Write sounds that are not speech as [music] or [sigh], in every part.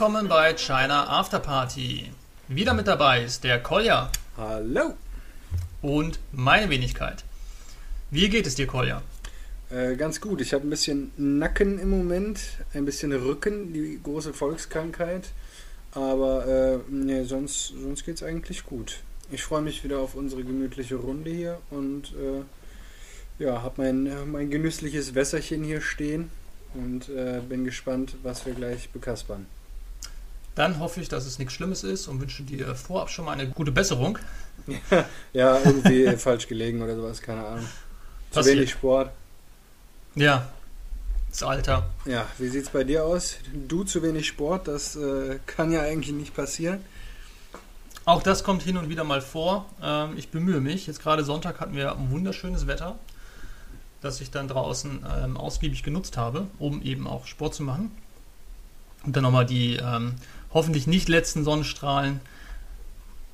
Willkommen bei China Afterparty. Wieder mit dabei ist der Kolja. Hallo. Und meine Wenigkeit. Wie geht es dir, Kolja? Äh, ganz gut. Ich habe ein bisschen Nacken im Moment, ein bisschen Rücken, die große Volkskrankheit. Aber äh, nee, sonst, sonst geht es eigentlich gut. Ich freue mich wieder auf unsere gemütliche Runde hier und äh, ja, habe mein, mein genüssliches Wässerchen hier stehen und äh, bin gespannt, was wir gleich bekaspern. Dann hoffe ich, dass es nichts Schlimmes ist und wünsche dir vorab schon mal eine gute Besserung. [laughs] ja, irgendwie [laughs] falsch gelegen oder sowas, keine Ahnung. Zu Passiert. wenig Sport. Ja, das Alter. Ja, wie sieht es bei dir aus? Du zu wenig Sport, das äh, kann ja eigentlich nicht passieren. Auch das kommt hin und wieder mal vor. Ähm, ich bemühe mich. Jetzt gerade Sonntag hatten wir ein wunderschönes Wetter, das ich dann draußen ähm, ausgiebig genutzt habe, um eben auch Sport zu machen. Und dann nochmal die ähm, hoffentlich nicht letzten Sonnenstrahlen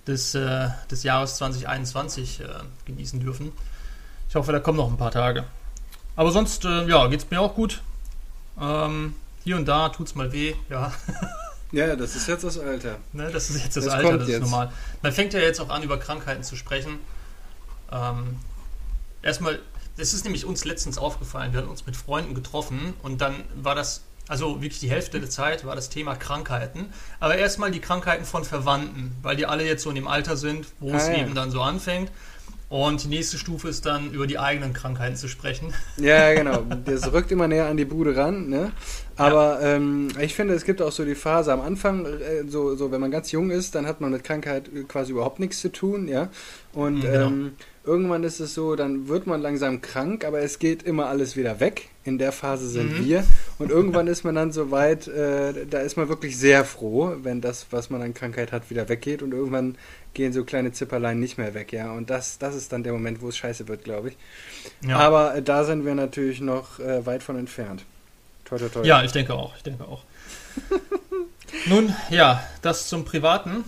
des, äh, des Jahres 2021 äh, genießen dürfen. Ich hoffe, da kommen noch ein paar Tage. Aber sonst, äh, ja, geht es mir auch gut. Ähm, hier und da tut es mal weh, [laughs] ja. Ja, das ist jetzt das Alter. Ne, das ist jetzt das, das Alter, das ist normal. Man fängt ja jetzt auch an, über Krankheiten zu sprechen. Ähm, erstmal, das ist nämlich uns letztens aufgefallen. Wir haben uns mit Freunden getroffen und dann war das, also wirklich die Hälfte der Zeit war das Thema Krankheiten. Aber erstmal die Krankheiten von Verwandten, weil die alle jetzt so in dem Alter sind, wo ah, es ja. eben dann so anfängt. Und die nächste Stufe ist dann, über die eigenen Krankheiten zu sprechen. Ja, genau. [laughs] Das rückt immer näher an die Bude ran. Ne? Aber ja. ähm, ich finde, es gibt auch so die Phase am Anfang, äh, so, so wenn man ganz jung ist, dann hat man mit Krankheit quasi überhaupt nichts zu tun. ja. Und mhm, genau. ähm, irgendwann ist es so, dann wird man langsam krank, aber es geht immer alles wieder weg. In der Phase sind mhm. wir. Und irgendwann ist man dann so weit, äh, da ist man wirklich sehr froh, wenn das, was man an Krankheit hat, wieder weggeht. Und irgendwann gehen so kleine Zipperlein nicht mehr weg, ja. Und das, das ist dann der Moment, wo es scheiße wird, glaube ich. Ja. Aber äh, da sind wir natürlich noch äh, weit von entfernt. Toi, toi, toi. Ja, ich denke auch, ich denke auch. [laughs] Nun, ja, das zum Privaten.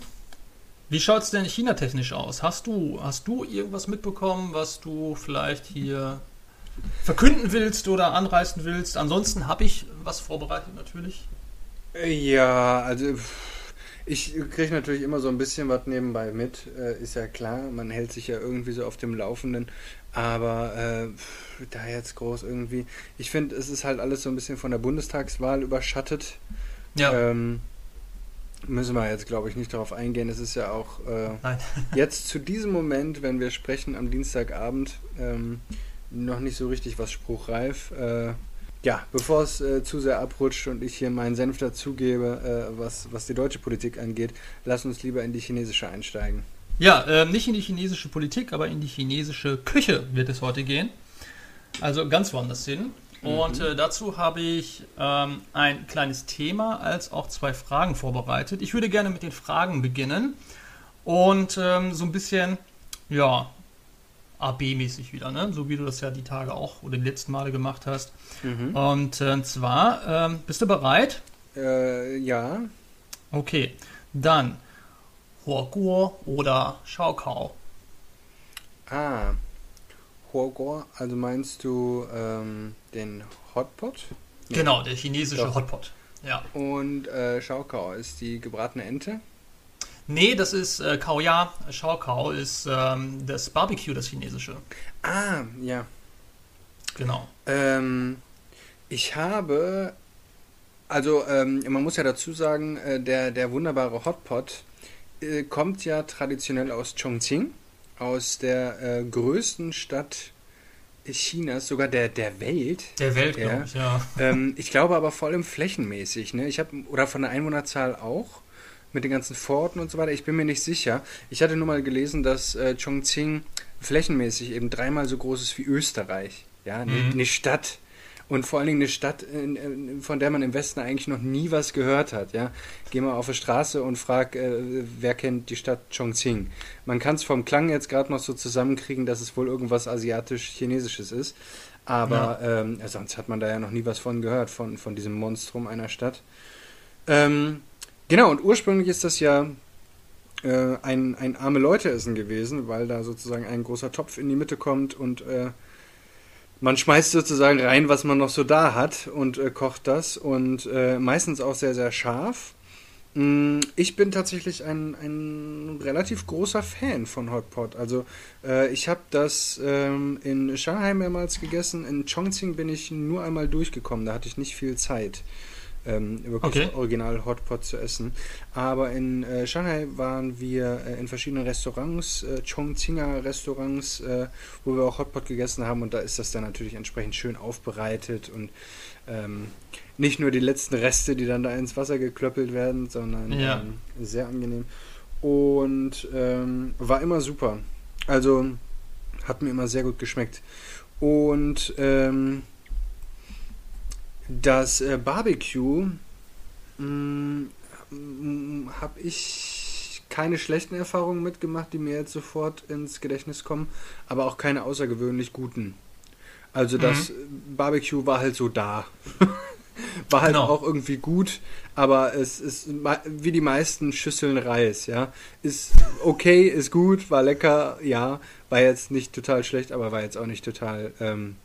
Wie schaut es denn China-technisch aus? Hast du, hast du irgendwas mitbekommen, was du vielleicht hier verkünden willst oder anreißen willst? Ansonsten habe ich was vorbereitet natürlich. Ja, also ich kriege natürlich immer so ein bisschen was nebenbei mit, äh, ist ja klar. Man hält sich ja irgendwie so auf dem Laufenden. Aber äh, da jetzt groß irgendwie. Ich finde, es ist halt alles so ein bisschen von der Bundestagswahl überschattet. Ja. Ähm, müssen wir jetzt, glaube ich, nicht darauf eingehen. Es ist ja auch äh, [laughs] jetzt zu diesem Moment, wenn wir sprechen am Dienstagabend, ähm, noch nicht so richtig was spruchreif. Äh, ja, bevor es äh, zu sehr abrutscht und ich hier meinen Senf dazugebe, äh, was, was die deutsche Politik angeht, lass uns lieber in die chinesische einsteigen. Ja, äh, nicht in die chinesische Politik, aber in die chinesische Küche wird es heute gehen. Also ganz woanders hin. Und mhm. äh, dazu habe ich ähm, ein kleines Thema als auch zwei Fragen vorbereitet. Ich würde gerne mit den Fragen beginnen und ähm, so ein bisschen, ja, AB-mäßig wieder, ne? so wie du das ja die Tage auch oder die letzten Male gemacht hast. Mhm. Und äh, zwar, ähm, bist du bereit? Äh, ja. Okay, dann Huoguo oder Schaukau. Ah, Huoguo, also meinst du ähm, den Hotpot? Nee. Genau, der chinesische Doch. Hotpot. Ja. Und äh, Schaukau ist die gebratene Ente? Nee, das ist äh, Kaoya. Schaukau ist ähm, das Barbecue, das chinesische. Ah, ja. Genau. Ähm, ich habe, also ähm, man muss ja dazu sagen, äh, der, der wunderbare Hotpot äh, kommt ja traditionell aus Chongqing, aus der äh, größten Stadt Chinas, sogar der, der Welt. Der Welt, ja. glaube ich, ja. [laughs] Ähm, ich glaube aber vor allem flächenmäßig, ne? Ich habe, oder von der Einwohnerzahl auch mit den ganzen Forten und so weiter. Ich bin mir nicht sicher. Ich hatte nur mal gelesen, dass äh, Chongqing flächenmäßig eben dreimal so groß ist wie Österreich. Ja, mhm. eine Stadt. Und vor allen Dingen eine Stadt, von der man im Westen eigentlich noch nie was gehört hat. Ja? Geh mal auf die Straße und frag, äh, wer kennt die Stadt Chongqing. Man kann es vom Klang jetzt gerade noch so zusammenkriegen, dass es wohl irgendwas asiatisch-chinesisches ist. Aber ja. ähm, sonst hat man da ja noch nie was von gehört, von, von diesem Monstrum einer Stadt. Ähm, Genau, und ursprünglich ist das ja äh, ein, ein arme Leute-Essen gewesen, weil da sozusagen ein großer Topf in die Mitte kommt und äh, man schmeißt sozusagen rein, was man noch so da hat und äh, kocht das und äh, meistens auch sehr, sehr scharf. Mm, ich bin tatsächlich ein, ein relativ großer Fan von Hotpot. Also äh, ich habe das ähm, in Shanghai mehrmals gegessen. In Chongqing bin ich nur einmal durchgekommen. Da hatte ich nicht viel Zeit, ähm, wirklich Okay. original Hotpot zu essen. Aber in äh, Shanghai waren wir äh, in verschiedenen Restaurants, äh, Chongqinger Restaurants, äh, wo wir auch Hotpot gegessen haben. Und da ist das dann natürlich entsprechend schön aufbereitet und ähm, nicht nur die letzten Reste, die dann da ins Wasser geklöppelt werden, sondern Ja. ähm, sehr angenehm. Und ähm, war immer super. Also hat mir immer sehr gut geschmeckt. Und ähm, das äh, Barbecue habe ich keine schlechten Erfahrungen mitgemacht, die mir jetzt sofort ins Gedächtnis kommen, aber auch keine außergewöhnlich guten. Also das Barbecue war halt so da. [laughs] war halt Genau. auch irgendwie gut, aber es ist wie die meisten Schüsseln Reis, ja. Ist okay, ist gut, war lecker, ja. War jetzt nicht total schlecht, aber war jetzt auch nicht total ähm,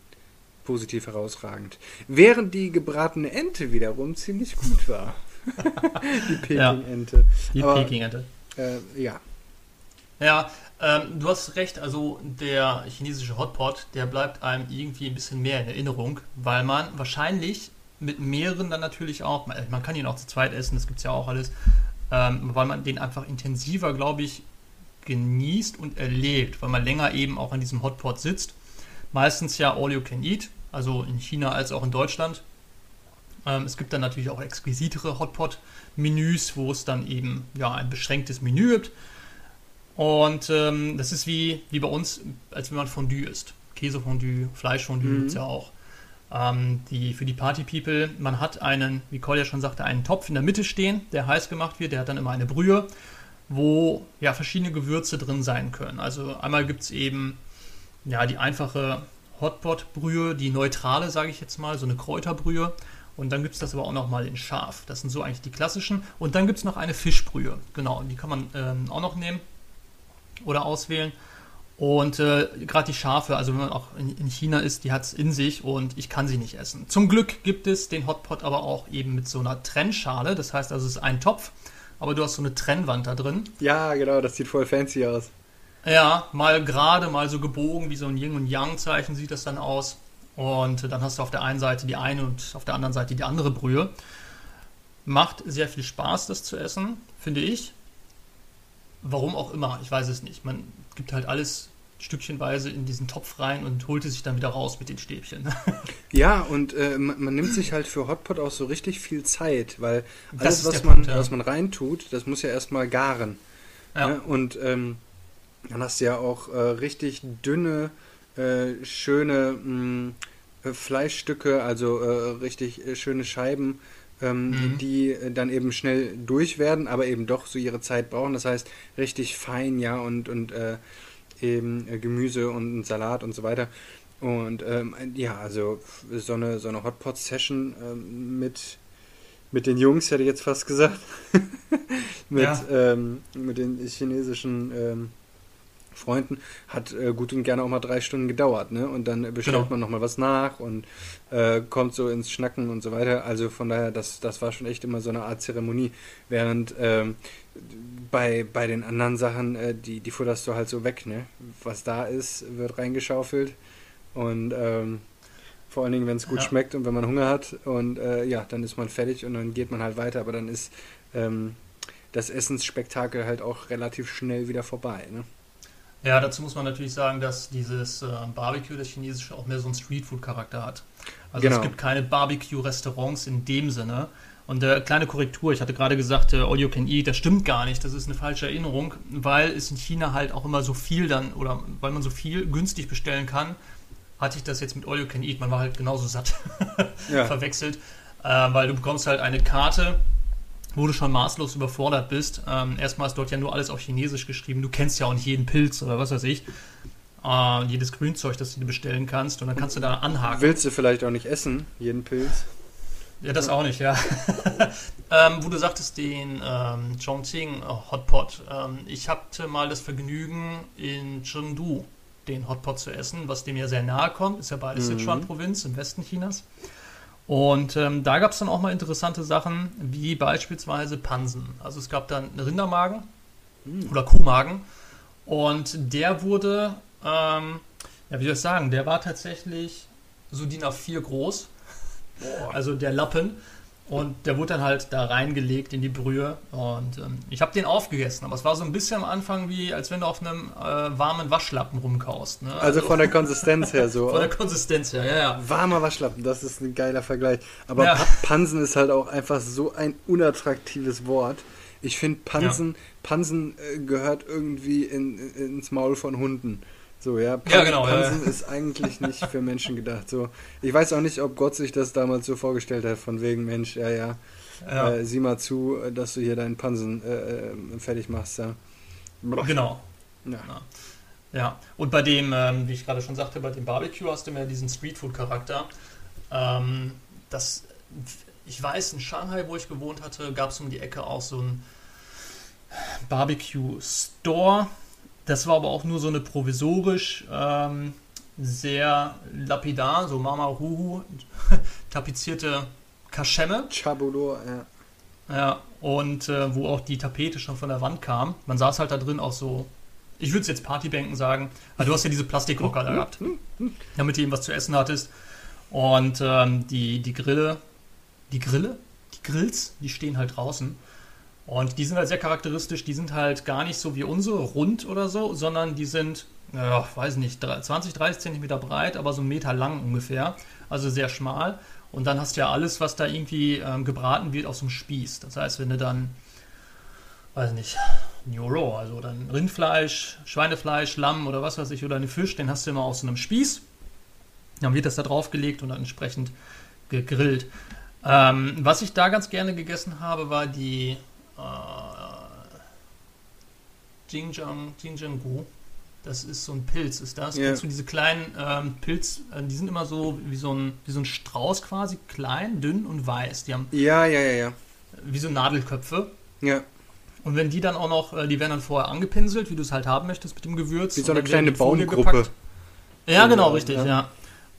positiv herausragend. Während die gebratene Ente wiederum ziemlich gut war. [laughs] die Ja. Peking-Ente. Die Aber- Peking-Ente. Äh, ja. Ja, ähm, du hast recht, also der chinesische Hotpot, der bleibt einem irgendwie ein bisschen mehr in Erinnerung, weil man wahrscheinlich mit mehreren dann natürlich auch, man, man kann ihn auch zu zweit essen, das gibt es ja auch alles, ähm, weil man den einfach intensiver, glaube ich, genießt und erlebt, weil man länger eben auch an diesem Hotpot sitzt. Meistens ja all you can eat, also in China als auch in Deutschland. Ähm, es gibt dann natürlich auch exquisitere Hotpot-Menüs, wo es dann eben ja ein beschränktes Menü gibt. Und ähm, das ist wie, wie bei uns, als wenn man Fondue isst. Käsefondue, Fleischfondue Mhm. gibt es ja auch. Ähm, die, für die Party-People, man hat einen, wie Kolja schon sagte, einen Topf in der Mitte stehen, der heiß gemacht wird. Der hat dann immer eine Brühe, wo ja verschiedene Gewürze drin sein können. Also einmal gibt es eben ja die einfache Hotpot-Brühe, die neutrale, sage ich jetzt mal, so eine Kräuterbrühe. Und dann gibt es das aber auch nochmal in scharf. Das sind so eigentlich die klassischen. Und dann gibt es noch eine Fischbrühe. Genau, und die kann man ähm, auch noch nehmen oder auswählen. Und äh, gerade die scharfe, also wenn man auch in, in China ist, die hat es in sich und ich kann sie nicht essen. Zum Glück gibt es den Hotpot aber auch eben mit so einer Trennschale. Das heißt also, es ist ein Topf, aber du hast so eine Trennwand da drin. Ja, genau, das sieht voll fancy aus. Ja, mal gerade, mal so gebogen, wie so ein Yin- und Yang-Zeichen sieht das dann aus. Und dann hast du auf der einen Seite die eine und auf der anderen Seite die andere Brühe. Macht sehr viel Spaß, das zu essen, finde ich. Warum auch immer, ich weiß es nicht. Man gibt halt alles stückchenweise in diesen Topf rein und holt es sich dann wieder raus mit den Stäbchen. [laughs] Ja, und äh, man, man nimmt sich halt für Hotpot auch so richtig viel Zeit, weil alles, was man, Punkt, ja. was man reintut, das muss ja erstmal garen. Ja. Ne? Und ähm, dann hast du ja auch äh, richtig dünne, äh, schöne mh, äh, Fleischstücke, also äh, richtig äh, schöne Scheiben, ähm, Mhm. die dann eben schnell durch werden, aber eben doch so ihre Zeit brauchen. Das heißt, richtig fein, ja, und, und eben Gemüse und Salat und so weiter. Und ähm, ja, also so eine, so eine Hotpot-Session ähm, mit, mit den Jungs, hätte ich jetzt fast gesagt. [laughs] mit, Ja. ähm, mit den chinesischen ähm, Freunden hat äh, gut und gerne auch mal drei Stunden gedauert, ne? Und dann bestellt Genau. man nochmal was nach und äh, kommt so ins Schnacken und so weiter. Also von daher, das, das war schon echt immer so eine Art Zeremonie. Während ähm, bei, bei den anderen Sachen, äh, die, die futterst du halt so weg, ne? Was da ist, wird reingeschaufelt. Und ähm, vor allen Dingen, wenn es gut Ja. schmeckt und wenn man Hunger hat. Und äh, ja, dann ist man fertig und dann geht man halt weiter. Aber dann ist ähm, das Essensspektakel halt auch relativ schnell wieder vorbei, ne? Ja, dazu muss man natürlich sagen, dass dieses äh, Barbecue, das chinesische, auch mehr so einen Streetfood-Charakter hat. Also Genau. es gibt keine Barbecue-Restaurants in dem Sinne. Und äh, kleine Korrektur, ich hatte gerade gesagt, äh, All You Can Eat, das stimmt gar nicht, das ist eine falsche Erinnerung, weil es in China halt auch immer so viel dann, oder weil man so viel günstig bestellen kann, hatte ich das jetzt mit All You Can Eat, man war halt genauso satt Ja. [laughs] verwechselt, äh, weil du bekommst halt eine Karte, wo du schon maßlos überfordert bist. Ähm, erstmal ist dort ja nur alles auf Chinesisch geschrieben. Du kennst ja auch nicht jeden Pilz oder was weiß ich. Äh, jedes Grünzeug, das du dir bestellen kannst. Und dann kannst du da anhaken. Willst du vielleicht auch nicht essen, jeden Pilz? Ja, das auch nicht, ja. [laughs] ähm, wo du sagtest, den ähm, Chongqing äh, Hotpot. Ähm, ich hatte mal das Vergnügen, in Chengdu den Hotpot zu essen, was dem ja sehr nahe kommt. Ist ja beides Mhm. Sichuan-Provinz im Westen Chinas. Und ähm, da gab es dann auch mal interessante Sachen, wie beispielsweise Pansen. Also es gab dann einen Rindermagen hm. oder Kuhmagen. Und der wurde, ähm, ja, wie soll ich sagen, der war tatsächlich so DIN A4 groß. Boah. Also der Lappen. Und der wurde dann halt da reingelegt in die Brühe. Und ähm, ich habe den aufgegessen. Aber es war so ein bisschen am Anfang wie, als wenn du auf einem äh, warmen Waschlappen rumkaust. Ne? Also, also, von der [laughs] Konsistenz her so. von der Konsistenz her, ja, ja. Warmer Waschlappen, das ist ein geiler Vergleich. Aber ja. Pansen ist halt auch einfach so ein unattraktives Wort. Ich finde, Pansen, ja. Pansen äh, gehört irgendwie in, in, ins Maul von Hunden. So, ja, Pan ja, genau, Pansen ja. ist eigentlich nicht für Menschen gedacht. So, ich weiß auch nicht, ob Gott sich das damals so vorgestellt hat, von wegen, Mensch, ja, ja, ja. Äh, sieh mal zu, dass du hier deinen Pansen äh, äh fertig machst, ja. Genau. Ja. ja. und bei dem, ähm, wie ich gerade schon sagte, bei dem Barbecue hast du mehr diesen Streetfood-Charakter. Ähm, das, ich weiß, in Shanghai, wo ich gewohnt hatte, gab es um die Ecke auch so ein Barbecue-Store das war aber auch nur so eine provisorisch ähm, sehr lapidar, so Mama Ruhu, [laughs] tapezierte Kaschemme. Chabulur, ja. Ja, und äh, wo auch die Tapete schon von der Wand kam. Man saß halt da drin auch so, ich würde es jetzt Partybänken sagen, aber du hast ja diese Plastikhocker da gehabt, damit du eben was zu essen hattest. Und ähm, die, die Grille, die Grille? Die Grills, die stehen halt draußen. Und die sind halt sehr charakteristisch. Die sind halt gar nicht so wie unsere, rund oder so, sondern die sind, ja, weiß nicht, 20, 30 Zentimeter breit, aber so einen Meter lang ungefähr. Also sehr schmal. Und dann hast du ja alles, was da irgendwie ähm, gebraten wird, auf so einem Spieß. Das heißt, wenn du dann, weiß nicht, New Raw, also dann Rindfleisch, Schweinefleisch, Lamm oder was weiß ich, oder einen Fisch, den hast du immer auf so einem Spieß. Dann wird das da draufgelegt und dann entsprechend gegrillt. Ähm, was ich da ganz gerne gegessen habe, war die Jingjiang, Jingjianggu. Das ist so ein Pilz, ist das? Yeah. Kennst du diese kleinen ähm, Pilz, äh, die sind immer so wie so, ein, wie so ein Strauß quasi, klein, dünn und weiß. Die haben ja, ja, ja, ja. Wie so Nadelköpfe. Ja. Und wenn die dann auch noch, äh, die werden dann vorher angepinselt, wie du es halt haben möchtest mit dem Gewürz. Wie so eine kleine Baumgruppe. Ja, genau, richtig, ja. ja.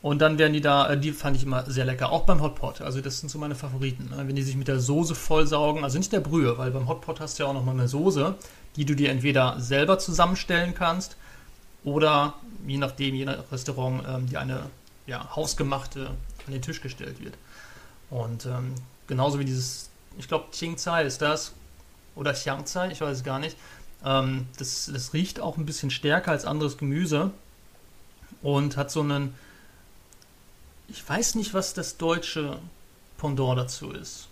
Und dann werden die da, äh, die fand ich immer sehr lecker, auch beim Hotpot. Also das sind so meine Favoriten. Ne? Wenn die sich mit der Soße vollsaugen, also nicht der Brühe, weil beim Hotpot hast du ja auch nochmal eine Soße, die du dir entweder selber zusammenstellen kannst oder je nachdem, je nach Restaurant, ähm, die eine ja, hausgemachte an den Tisch gestellt wird. Und ähm, genauso wie dieses, ich glaube, Qingzai ist das, oder Xiangzai, ich weiß es gar nicht. Ähm, das, das riecht auch ein bisschen stärker als anderes Gemüse und hat so einen ich weiß nicht, was das deutsche Pendant dazu ist.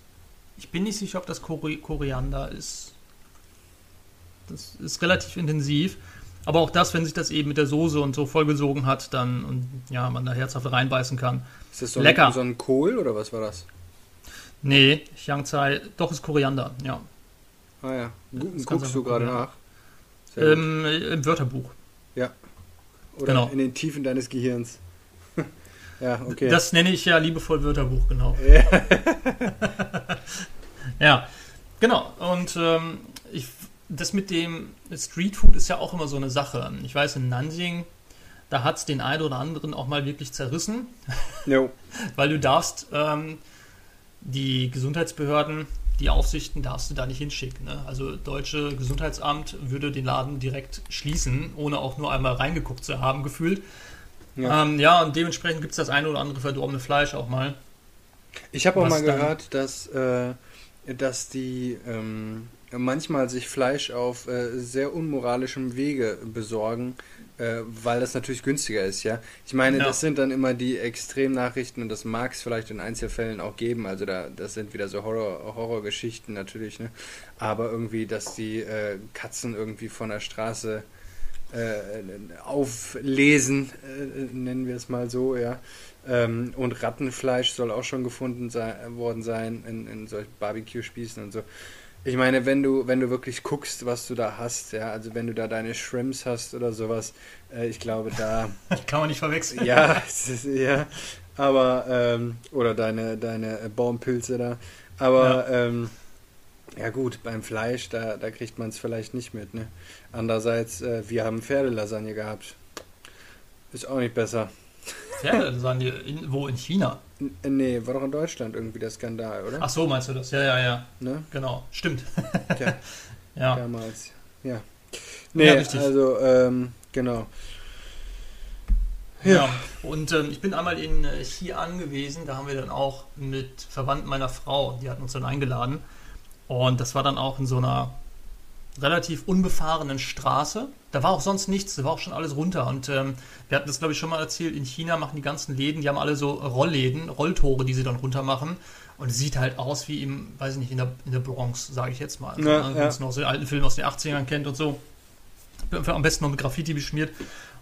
Ich bin nicht sicher, ob das Kori Koriander ist. Das ist relativ intensiv. Aber auch das, wenn sich das eben mit der Soße und so vollgesogen hat, dann und ja, man da herzhaft reinbeißen kann. Ist das so Lecker. Ein, so ein Kohl oder was war das? Nee, Yangzai, doch ist Koriander, ja. Ah ja. Gu guckst du gerade nach? Ähm, Im Wörterbuch. Ja. Oder genau. in den Tiefen deines Gehirns. Ja, okay. Das nenne ich ja liebevoll Wörterbuch, genau. ja, [laughs] genau. Und ähm, ich, das mit dem Streetfood ist ja auch immer so eine Sache. Ich weiß, in Nanjing, da hat es den einen oder anderen auch mal wirklich zerrissen. Jo. [laughs] Weil du darfst ähm, die Gesundheitsbehörden, die Aufsichten darfst du da nicht hinschicken. Ne? Also deutsche Gesundheitsamt würde den Laden direkt schließen, ohne auch nur einmal reingeguckt zu haben, gefühlt. Ja, ähm, ja und dementsprechend gibt es das eine oder andere verdorbene Fleisch auch mal. Ich habe auch mal gehört, dass, äh, dass die ähm, manchmal sich Fleisch auf äh, sehr unmoralischem Wege besorgen, äh, weil das natürlich günstiger ist, ja. Ich meine, ja. das sind dann immer die Extremnachrichten und das mag es vielleicht in Einzelfällen auch geben. Also da, das sind wieder so Horror, Horrorgeschichten natürlich, ne? Aber irgendwie, dass die äh, Katzen irgendwie von der Straße auflesen, äh, nennen wir es mal so, ja. Ähm, und Rattenfleisch soll auch schon gefunden sein, worden sein in, in solchen Barbecue-Spießen und so. Ich meine, wenn du, wenn du wirklich guckst, was du da hast, ja, also wenn du da deine Shrimps hast oder sowas, äh, ich glaube, da. [laughs] Kann man nicht verwechseln. Ja, ist, ja. Aber, ähm, oder deine, deine Baumpilze da. Aber, ja. ähm, ja gut, beim Fleisch, da, da kriegt man es vielleicht nicht mit. Ne? Andererseits, äh, wir haben Pferdelasagne gehabt. Ist auch nicht besser. Pferde, sagen die, in, wo in China? N äh, nee, war doch in Deutschland irgendwie der Skandal, oder? Ach so, meinst du das? Ja, ja, ja. Ne? Genau, stimmt. Tja, [laughs] Ja, damals. Ja. Nee, Ja, richtig. also, ähm, genau. ja. Und ähm, ich bin einmal in äh, Xi'an gewesen, da haben wir dann auch mit Verwandten meiner Frau, die hatten uns dann eingeladen. Und das war dann auch in so einer relativ unbefahrenen Straße. Da war auch sonst nichts, da war auch schon alles runter. Und ähm, wir hatten das, glaube ich, schon mal erzählt, in China machen die ganzen Läden, die haben alle so Rollläden, Rolltore, die sie dann runter machen. Und es sieht halt aus wie im, weiß ich nicht, in der, in der Bronx, sage ich jetzt mal. Also, Ja, ne, ja. Wenn man noch so den alten Film aus den 80ern kennt und so. Am besten noch mit Graffiti beschmiert.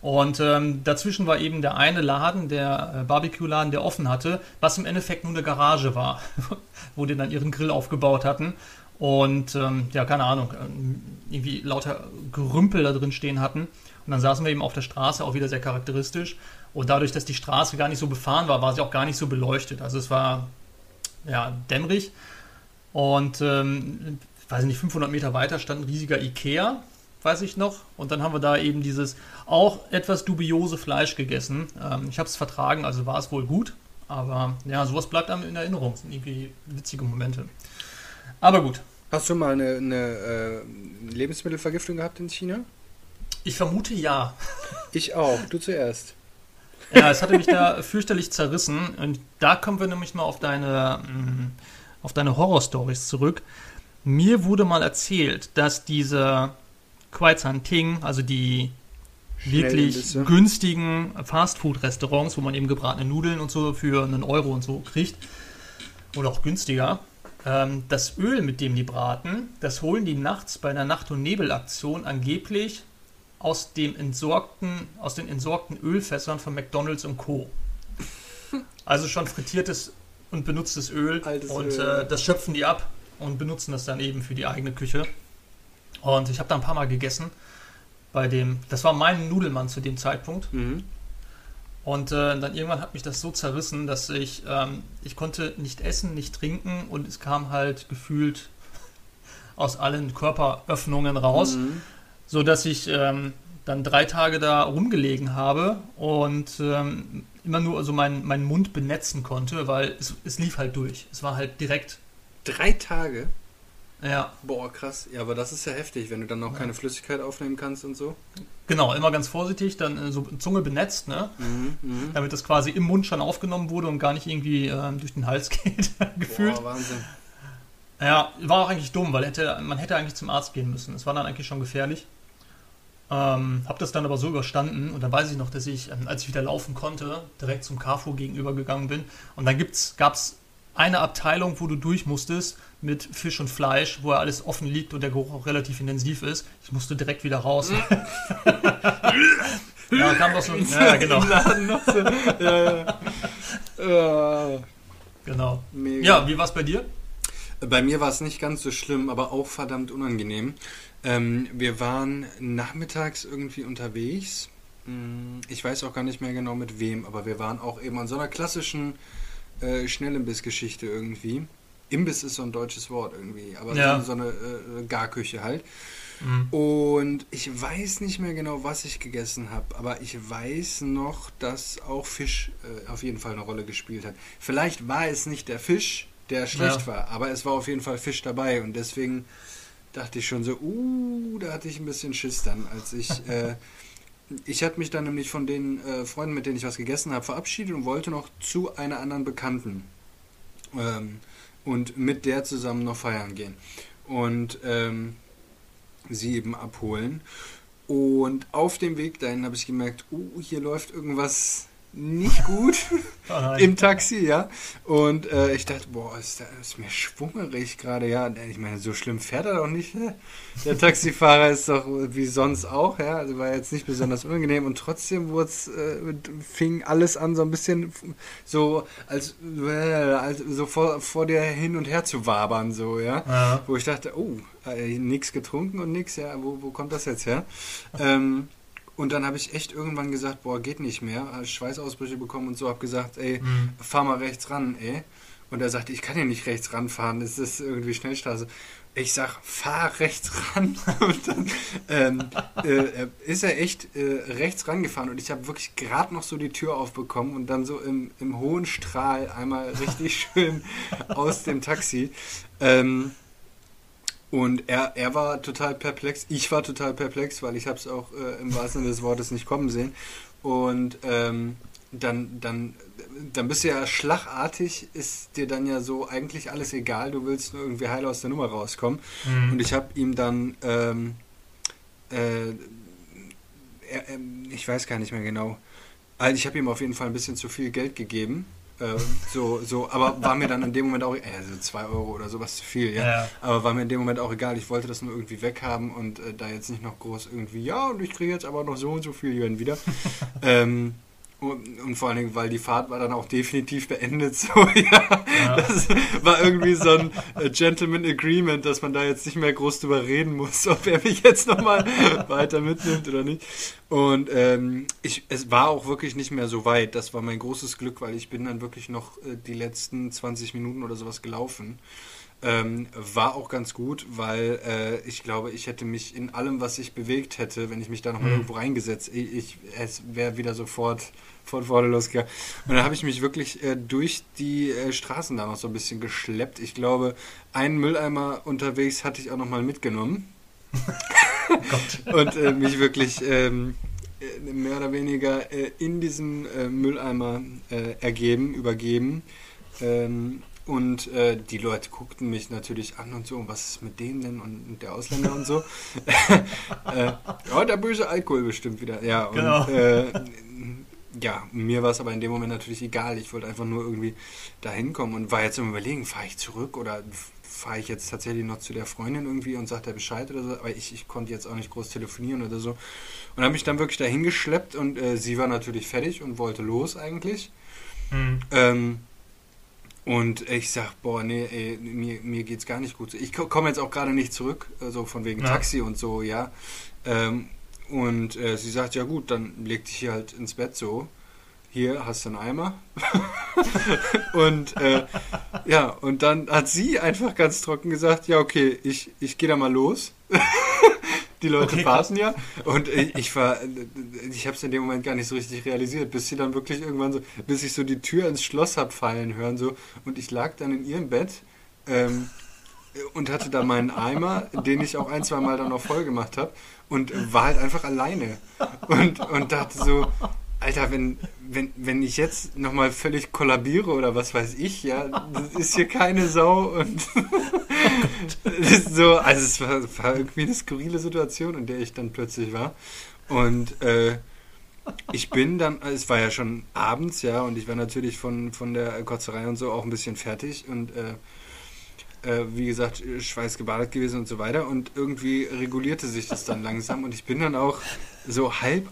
Und ähm, dazwischen war eben der eine Laden, der äh, Barbecue-Laden, der offen hatte, was im Endeffekt nur eine Garage war, [laughs] wo die dann ihren Grill aufgebaut hatten. Und ähm, ja, keine Ahnung, ähm, irgendwie lauter Gerümpel da drin stehen hatten. Und dann saßen wir eben auf der Straße, auch wieder sehr charakteristisch. Und dadurch, dass die Straße gar nicht so befahren war, war sie auch gar nicht so beleuchtet. Also es war ja dämmerig. Und ähm, weiß nicht, 500 Meter weiter stand ein riesiger Ikea, weiß ich noch. Und dann haben wir da eben dieses auch etwas dubiose Fleisch gegessen. Ähm, ich habe es vertragen, also war es wohl gut. Aber ja, sowas bleibt einem in Erinnerung. Das sind irgendwie witzige Momente. Aber gut, Hast du mal eine, eine äh, Lebensmittelvergiftung gehabt in China? ich vermute ja. Ich auch. Du zuerst. Ja, es hatte mich da [laughs] fürchterlich zerrissen. Und da kommen wir nämlich mal auf deine, mm, auf deine Horror-Stories zurück. Mir wurde mal erzählt, dass diese Kwaisan Ting, also die wirklich günstigen Fastfood-Restaurants, wo man eben gebratene Nudeln und so für einen Euro und so kriegt, oder auch günstiger, ähm, das Öl, mit dem die braten, das holen die nachts bei einer Nacht- und Nebelaktion angeblich aus dem entsorgten, aus den entsorgten Ölfässern von McDonalds und Co. [laughs] Also schon frittiertes und benutztes Öl Altes und Öl. Äh, das schöpfen die ab und benutzen das dann eben für die eigene Küche. Und ich habe da ein paar Mal gegessen bei dem, das war mein Nudelmann zu dem Zeitpunkt. Mhm. Und äh, dann irgendwann hat mich das so zerrissen, dass ich, ähm, ich konnte nicht essen, nicht trinken und es kam halt gefühlt aus allen Körperöffnungen raus, Mhm. so dass ich ähm, dann drei Tage da rumgelegen habe und ähm, immer nur so meinen meinen Mund benetzen konnte, weil es, es lief halt durch. Es war halt direkt, Drei Tage? Ja, Boah, krass. Ja, aber das ist ja heftig, wenn du dann noch Ja. keine Flüssigkeit aufnehmen kannst und so. genau, immer ganz vorsichtig, dann äh, so Zunge benetzt, ne? Mhm. Mhm. damit das quasi im Mund schon aufgenommen wurde und gar nicht irgendwie ähm, durch den Hals [laughs] geht, gefühlt. Boah, Wahnsinn. Ja, war auch eigentlich dumm, weil hätte, man hätte eigentlich zum Arzt gehen müssen. Es war dann eigentlich schon gefährlich. Ähm, hab das dann aber so überstanden und dann weiß ich noch, dass ich, ähm, als ich wieder laufen konnte, direkt zum Carrefour gegenüber gegangen bin. Und dann gab es eine Abteilung, wo du durch musstest mit Fisch und Fleisch, wo ja alles offen liegt und der Geruch auch relativ intensiv ist. Ich musste direkt wieder raus. [laughs] ja, kam doch so ein. [laughs] Ja, genau. [laughs] Ja. Ja, genau. mega. Ja, wie war es bei dir? Bei mir war es nicht ganz so schlimm, aber auch verdammt unangenehm. Ähm, wir waren nachmittags irgendwie unterwegs. Hm, Ich weiß auch gar nicht mehr genau mit wem, aber wir waren auch eben an so einer klassischen äh, Schnellimbiss-Geschichte irgendwie. Imbiss ist so ein deutsches Wort irgendwie, aber Ja. so, eine äh, Garküche halt. Mhm. Und ich weiß nicht mehr genau, was ich gegessen habe, aber ich weiß noch, dass auch Fisch äh, auf jeden Fall eine Rolle gespielt hat. Vielleicht war es nicht der Fisch, der schlecht Ja. war, aber es war auf jeden Fall Fisch dabei und deswegen dachte ich schon so, uh, da hatte ich ein bisschen Schiss dann, als ich. Äh, [laughs] ich hatte mich dann nämlich von den äh, Freunden, mit denen ich was gegessen habe, verabschiedet und wollte noch zu einer anderen Bekannten ähm, und mit der zusammen noch feiern gehen. Und ähm, sie eben abholen. Und auf dem Weg dahin habe ich gemerkt, uh, hier läuft irgendwas nicht gut [laughs] Oh im Taxi, ja. Und äh, ich dachte, boah, ist, da, ist mir schwungerig gerade, ja. Ich meine, so schlimm fährt er doch nicht. Ne? Der Taxifahrer ist doch wie sonst auch, ja. Also war jetzt nicht besonders unangenehm und trotzdem wurd's, äh, fing alles an, so ein bisschen so, als, äh, als so vor, vor dir hin und her zu wabern, so, ja Ja. wo ich dachte, oh, äh, nix getrunken und nix, ja, wo, wo kommt das jetzt her? Ähm, und dann habe ich echt irgendwann gesagt, boah, geht nicht mehr, hab Schweißausbrüche bekommen und so, habe gesagt, ey, Mhm. fahr mal rechts ran, ey. Und er sagte, ich kann hier nicht rechts ranfahren, das ist irgendwie Schnellstraße. Ich sag, fahr rechts ran. [laughs] Und dann ähm, äh, ist er echt äh, rechts rangefahren und ich habe wirklich gerade noch so die Tür aufbekommen und dann so im, im hohen Strahl einmal richtig [laughs] schön aus dem Taxi. Ähm, und er, er war total perplex. Ich war total perplex, weil ich habe es auch äh, im wahrsten Sinne des Wortes nicht kommen sehen. Und ähm, dann, dann, dann bist du ja schlagartig, ist dir dann ja so eigentlich alles egal, du willst nur irgendwie heil aus der Nummer rauskommen. Mhm. Und ich habe ihm dann, ähm, äh, er, er, ich weiß gar nicht mehr genau, also ich habe ihm auf jeden Fall ein bisschen zu viel Geld gegeben. Äh, so, so, aber war mir dann in dem Moment auch, also zwei Euro oder sowas zu viel, ja? ja. Aber war mir in dem Moment auch egal. Ich wollte das nur irgendwie weghaben und äh, da jetzt nicht noch groß irgendwie, ja, und ich kriege jetzt aber noch so und so viel hier wieder. [laughs] ähm, und, und, vor allen Dingen, weil die Fahrt war dann auch definitiv beendet. [laughs] So, ja. ja. Das war irgendwie so ein äh, Gentleman Agreement, dass man da jetzt nicht mehr groß drüber reden muss, ob er mich jetzt nochmal [laughs] weiter mitnimmt oder nicht. Und ähm, ich, es war auch wirklich nicht mehr so weit. Das war mein großes Glück, weil ich bin dann wirklich noch äh, die letzten 20 Minuten oder sowas gelaufen. Ähm, war auch ganz gut, weil äh, ich glaube, ich hätte mich in allem, was ich bewegt hätte, wenn ich mich da nochmal mhm. irgendwo reingesetzt, ich, ich es wäre wieder sofort von vorne losgegangen. Und dann habe ich mich wirklich äh, durch die äh, Straßen da noch so ein bisschen geschleppt. Ich glaube, einen Mülleimer unterwegs hatte ich auch nochmal mitgenommen. [laughs] und äh, mich wirklich ähm, äh, mehr oder weniger äh, in diesen Mülleimer ergeben, übergeben. Ähm, und äh, die Leute guckten mich natürlich an und so, was ist mit denen denn und, der Ausländer und so. [laughs] äh, ja, der böse Alkohol bestimmt wieder. Ja, und genau. äh, ja, mir war es aber in dem Moment natürlich egal. Ich wollte einfach nur irgendwie da hinkommen und war jetzt im Überlegen, fahre ich zurück oder fahre ich jetzt tatsächlich noch zu der Freundin irgendwie und sagt er Bescheid oder so. Aber ich, ich konnte jetzt auch nicht groß telefonieren oder so. Und habe mich dann wirklich dahin geschleppt und äh, sie war natürlich fertig und wollte los eigentlich. Mhm. Ähm, und ich sag, boah, nee, ey, mir, mir geht's gar nicht gut. Ich komme jetzt auch gerade nicht zurück, so also von wegen ja. Taxi und so, ja. Ähm, und äh, sie sagt, ja gut, dann leg dich hier halt ins Bett so. Hier hast du einen Eimer. [laughs] und äh, ja, und dann hat sie einfach ganz trocken gesagt, ja okay, ich, ich gehe da mal los. Die Leute okay, warten ja. Und ich, ich war, ich habe es in dem Moment gar nicht so richtig realisiert, bis sie dann wirklich irgendwann so, bis ich so die Tür ins Schloss hab fallen hören so. Und ich lag dann in ihrem Bett ähm, und hatte da meinen Eimer, den ich auch ein, zwei Mal dann noch voll gemacht habe und war halt einfach alleine. Und, und dachte so, Alter, wenn, wenn, wenn ich jetzt nochmal völlig kollabiere oder was weiß ich, ja, das ist hier keine Sau und [laughs] so, also es war, war, irgendwie eine skurrile Situation, in der ich dann plötzlich war. Und äh, ich bin dann, es war ja schon abends, ja, und ich war natürlich von, von der Kotzerei und so auch ein bisschen fertig und äh, äh, wie gesagt, schweißgebadet gewesen und so weiter. Und irgendwie regulierte sich das dann langsam und ich bin dann auch so halb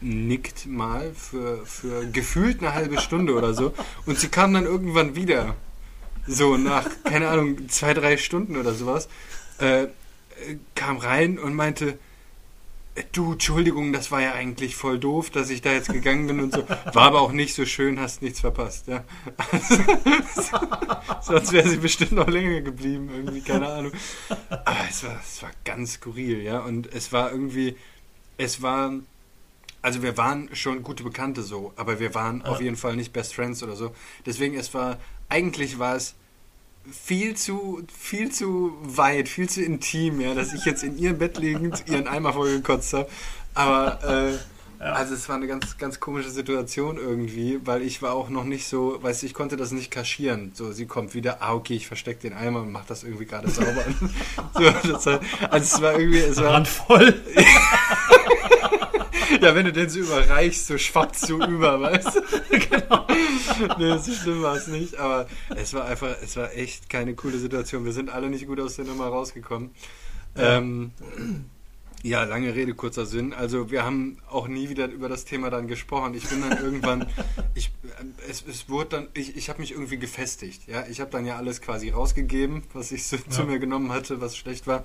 eingenickt mal für, für gefühlt eine halbe Stunde oder so. Und sie kam dann irgendwann wieder. So nach, keine Ahnung, zwei, drei Stunden oder sowas. Äh, kam rein und meinte, du, Entschuldigung, das war ja eigentlich voll doof, dass ich da jetzt gegangen bin und so. War aber auch nicht so schön, hast nichts verpasst, ja. [laughs] sonst wäre sie bestimmt noch länger geblieben, irgendwie, keine Ahnung. Aber es war, es war ganz skurril, ja. Und es war irgendwie, es war, also wir waren schon gute Bekannte so, aber wir waren ja. auf jeden Fall nicht Best Friends oder so. Deswegen, es war, eigentlich war es viel zu, viel zu weit, viel zu intim, ja, dass ich jetzt in ihrem Bett liegend ihren Eimer vollgekotzt habe. Aber äh, [laughs] ja. also es war eine ganz, ganz komische Situation irgendwie, weil ich war auch noch nicht so, weißt du, ich konnte das nicht kaschieren. So, sie kommt wieder, ah, okay, ich verstecke den Eimer und mach das irgendwie gerade sauber. [laughs] so, das war, also es war irgendwie, es war. Randvoll. [laughs] [laughs] ja, wenn du den so überreichst, so schwappt so über, weißt du? [laughs] genau. Nee, so schlimm war es nicht, aber es war einfach, es war echt keine coole Situation. Wir sind alle nicht gut aus der Nummer rausgekommen. Ja. Ähm, Ja, lange Rede, kurzer Sinn. Also wir haben auch nie wieder über das Thema dann gesprochen. Ich bin dann [laughs] irgendwann, ich, äh, es, es wurde dann, ich, ich habe mich irgendwie gefestigt. Ja, ich habe dann ja alles quasi rausgegeben, was ich so ja. zu mir genommen hatte, was schlecht war.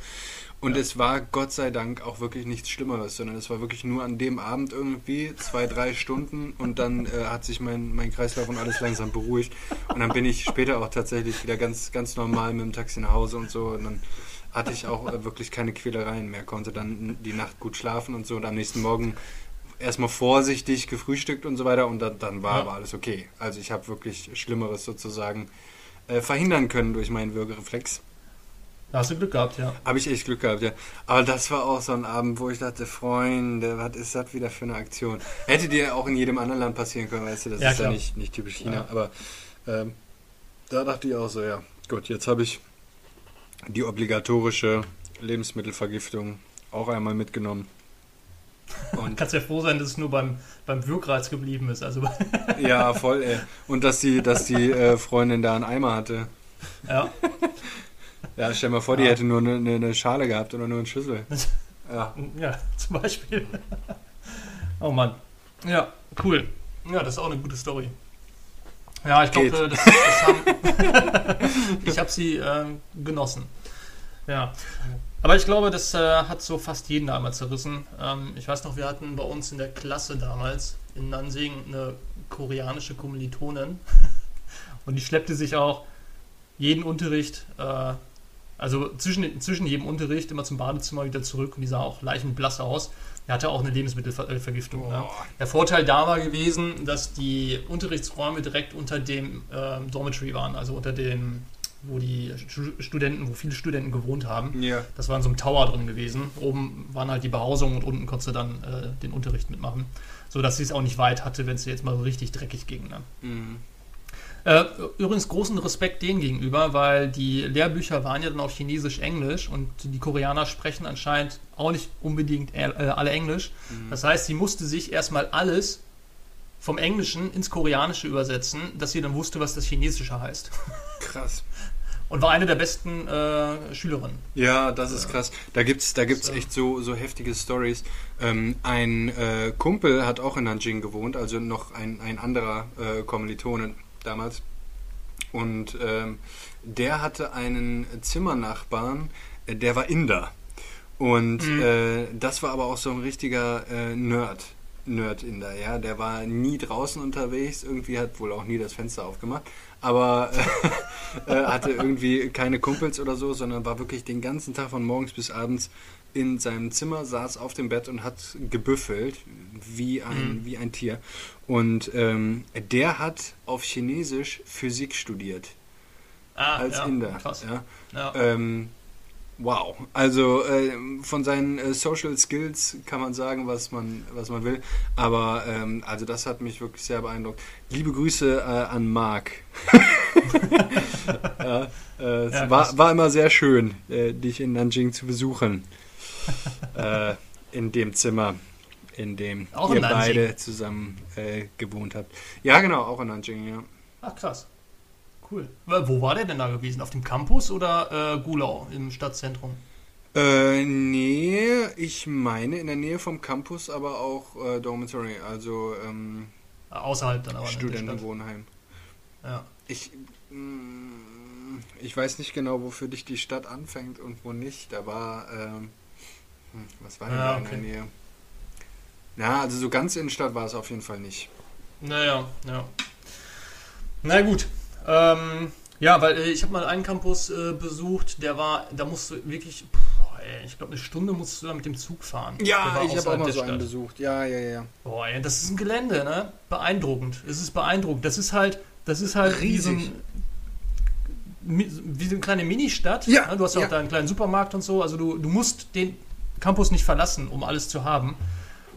Und ja. es war Gott sei Dank auch wirklich nichts Schlimmeres, sondern es war wirklich nur an dem Abend irgendwie zwei, drei Stunden und dann äh, hat sich mein, mein Kreislauf und alles langsam beruhigt. Und dann bin ich später auch tatsächlich wieder ganz, ganz normal mit dem Taxi nach Hause und so. Und dann hatte ich auch äh, wirklich keine Quälereien mehr, konnte dann die Nacht gut schlafen und so und am nächsten Morgen erstmal vorsichtig gefrühstückt und so weiter und dann, dann war ja. aber alles okay. Also ich habe wirklich Schlimmeres sozusagen äh, verhindern können durch meinen Würgereflex. Da hast du Glück gehabt, ja. Habe ich echt Glück gehabt, ja. Aber das war auch so ein Abend, wo ich dachte, Freunde, was ist das wieder für eine Aktion? Hätte dir auch in jedem anderen Land passieren können, weißt du, das ja, ist klar. ja nicht, nicht typisch China. Ja. Aber ähm, da dachte ich auch so, ja, gut, jetzt habe ich die obligatorische Lebensmittelvergiftung auch einmal mitgenommen. [laughs] Und Kannst ja froh sein, dass es nur beim, beim Wirkreiz geblieben ist. Also [laughs] ja, voll, ey. Und dass die, dass die äh, Freundin da einen Eimer hatte. Ja. [laughs] ja, stell mal vor, die hätte nur eine, eine, Schale gehabt oder nur einen Schlüssel. Ja. Ja, zum Beispiel. Oh Mann. Ja, cool. Ja, das ist auch eine gute Story. Ja, ich glaube, äh, das, das haben, [laughs] ich habe sie äh, genossen. Ja. Aber ich glaube, das äh, hat so fast jeden einmal zerrissen. Ähm, ich weiß noch, wir hatten bei uns in der Klasse damals in Nansing eine koreanische Kommilitonin. [laughs] Und die schleppte sich auch jeden Unterricht, äh, also zwischen, zwischen jedem Unterricht immer zum Badezimmer wieder zurück und die sah auch leichenblass aus. Er hatte auch eine Lebensmittelvergiftung. Ne? Der Vorteil da war gewesen, dass die Unterrichtsräume direkt unter dem äh, Dormitory waren, also unter dem, wo die Studenten, wo viele Studenten gewohnt haben. Ja. Das war in so einem Tower drin gewesen. Oben waren halt die Behausungen und unten konntest du dann äh, den Unterricht mitmachen. So dass sie es auch nicht weit hatte, wenn es jetzt mal so richtig dreckig ging. Ne? Mhm. Äh, übrigens großen Respekt denen gegenüber, weil die Lehrbücher waren ja dann auf Chinesisch, Englisch und die Koreaner sprechen anscheinend auch nicht unbedingt äh, alle Englisch. Mhm. Das heißt, sie musste sich erstmal alles vom Englischen ins Koreanische übersetzen, dass sie dann wusste, was das Chinesische heißt. Krass. [laughs] Und war eine der besten äh, Schülerinnen. Ja, das ist krass. Da gibt es da gibt's echt so, so heftige Stories. Ähm, ein äh, Kumpel hat auch in Nanjing gewohnt, also noch ein, ein anderer äh, Kommilitonen damals. Und ähm, der hatte einen Zimmernachbarn, äh, der war Inder. Und mhm. äh, das war aber auch so ein richtiger äh, Nerd. Nerd-Inder, ja. Der war nie draußen unterwegs, irgendwie hat wohl auch nie das Fenster aufgemacht, aber [laughs] äh, hatte irgendwie keine Kumpels oder so, sondern war wirklich den ganzen Tag von morgens bis abends in seinem Zimmer, saß auf dem Bett und hat gebüffelt, wie ein, mhm. wie ein Tier. Und ähm, der hat auf Chinesisch Physik studiert. Ah, als ja, Inder. Krass. Ja. ja. Ähm, wow. Also äh, von seinen äh, Social Skills kann man sagen, was man, was man will. Aber ähm, also das hat mich wirklich sehr beeindruckt. Liebe Grüße äh, an Marc. [laughs] [laughs] ja, äh, es war, war immer sehr schön, äh, dich in Nanjing zu besuchen. Äh, in dem Zimmer in dem auch ihr in beide zusammen äh, gewohnt habt. Ja, genau, auch in Nanjing, ja. Ach, krass. Cool. Wo war der denn da gewesen? Auf dem Campus oder äh, Gulau im Stadtzentrum? Äh, nee, ich meine in der Nähe vom Campus, aber auch äh, Dormitory, also ähm, außerhalb dann aber Studentenwohnheim. Ja. Ich, mh, mm, ich weiß nicht genau, wofür dich die Stadt anfängt und wo nicht. Da war, ähm, hm, was war denn ja, da in okay. der Nähe? Ja, also so ganz Innenstadt war es auf jeden Fall nicht. Naja, ja. Na gut. Ähm, ja, weil äh, ich habe mal einen Campus äh, besucht, der war, da musst du wirklich, boah, ey, ich glaube, eine Stunde musst du da mit dem Zug fahren. Ja, ich habe auch mal so einen besucht. Ja, ja, ja. Boah, ey, das ist ein Gelände, ne? Beeindruckend. Es ist beeindruckend. Das ist halt, das ist halt Riesig. wie so ein wie so eine kleine Ministadt. Ja, ne? Du hast ja auch da einen kleinen Supermarkt und so. Also du, du musst den Campus nicht verlassen, um alles zu haben.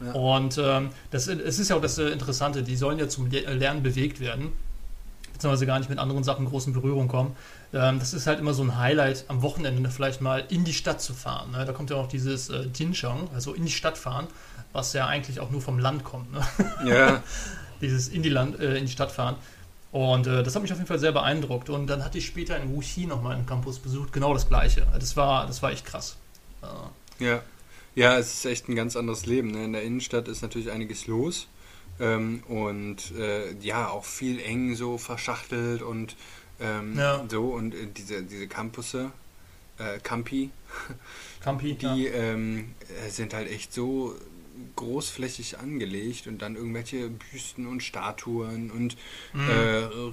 Ja. Und ähm, das, es ist ja auch das äh, Interessante, die sollen ja zum Lernen bewegt werden, beziehungsweise gar nicht mit anderen Sachen großen Berührung kommen. Ähm, das ist halt immer so ein Highlight, am Wochenende vielleicht mal in die Stadt zu fahren. Ne? Da kommt ja auch dieses äh, Dinchong, also in die Stadt fahren, was ja eigentlich auch nur vom Land kommt. Ne? Ja. [laughs] dieses in die, Land, äh, in die Stadt fahren. Und äh, das hat mich auf jeden Fall sehr beeindruckt. Und dann hatte ich später in Wuxi nochmal einen Campus besucht, genau das gleiche. Das war, das war echt krass. ja. Ja, es ist echt ein ganz anderes Leben. Ne? In der Innenstadt ist natürlich einiges los. Ähm, und äh, ja, auch viel eng so verschachtelt und ähm, Ja. so. Und äh, diese, diese Campusse, äh, Campi, [laughs] Campi, die ja. ähm, äh, sind halt echt so großflächig angelegt und dann irgendwelche Büsten und Statuen und Mhm. äh,